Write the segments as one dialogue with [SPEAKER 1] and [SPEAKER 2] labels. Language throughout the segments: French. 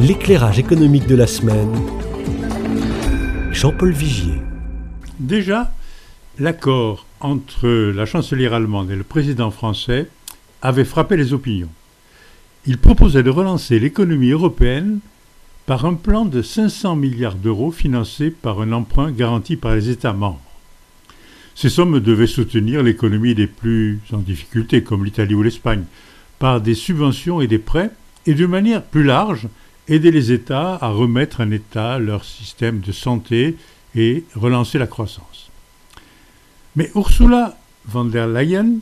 [SPEAKER 1] L'éclairage économique de la semaine. Jean-Paul Vigier.
[SPEAKER 2] Déjà, l'accord entre la chancelière allemande et le président français avait frappé les opinions. Il proposait de relancer l'économie européenne par un plan de 500 milliards d'euros financé par un emprunt garanti par les États membres. Ces sommes devaient soutenir l'économie des plus en difficulté, comme l'Italie ou l'Espagne, par des subventions et des prêts, et de manière plus large, aider les États à remettre en état leur système de santé et relancer la croissance. Mais Ursula von der Leyen,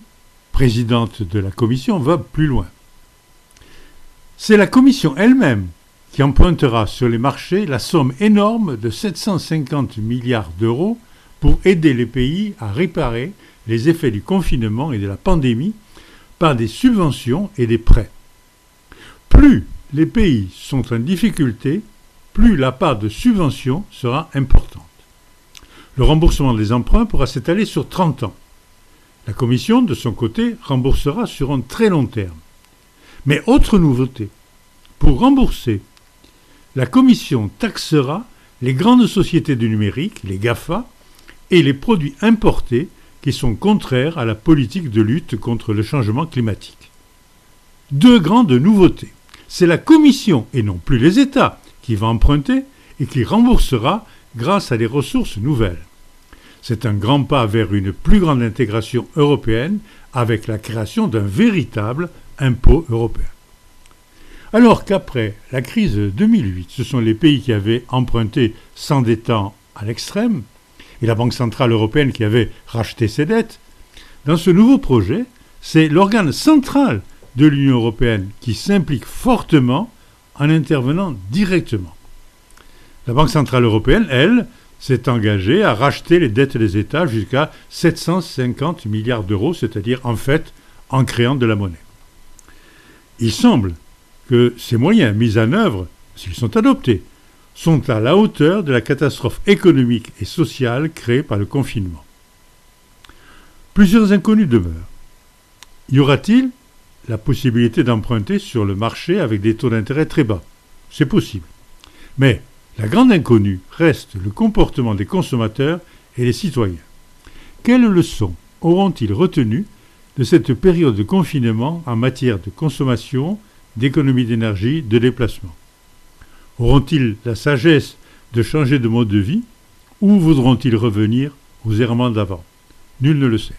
[SPEAKER 2] présidente de la Commission, va plus loin. C'est la Commission elle-même qui empruntera sur les marchés la somme énorme de 750 milliards d'euros pour aider les pays à réparer les effets du confinement et de la pandémie par des subventions et des prêts. Plus les pays sont en difficulté, plus la part de subventions sera importante. Le remboursement des emprunts pourra s'étaler sur 30 ans. La Commission, de son côté, remboursera sur un très long terme. Mais autre nouveauté, pour rembourser, la Commission taxera les grandes sociétés du numérique, les GAFA, et les produits importés qui sont contraires à la politique de lutte contre le changement climatique. Deux grandes nouveautés. C'est la Commission et non plus les États qui va emprunter et qui remboursera grâce à des ressources nouvelles. C'est un grand pas vers une plus grande intégration européenne avec la création d'un véritable impôt européen. Alors qu'après la crise de 2008, ce sont les pays qui avaient emprunté s'endettant à l'extrême, et la Banque centrale européenne qui avait racheté ses dettes, dans ce nouveau projet, c'est l'organe central de l'Union européenne qui s'implique fortement en intervenant directement. La Banque centrale européenne, elle, s'est engagée à racheter les dettes des États jusqu'à 750 milliards d'euros, c'est-à-dire en fait en créant de la monnaie. Il semble que ces moyens mis en œuvre, s'ils sont adoptés, sont à la hauteur de la catastrophe économique et sociale créée par le confinement. Plusieurs inconnus demeurent. Y aura-t-il la possibilité d'emprunter sur le marché avec des taux d'intérêt très bas C'est possible. Mais la grande inconnue reste le comportement des consommateurs et des citoyens. Quelles leçons auront-ils retenues de cette période de confinement en matière de consommation, d'économie d'énergie, de déplacement? Auront-ils la sagesse de changer de mode de vie ou voudront-ils revenir aux errements d'avant? Nul ne le sait.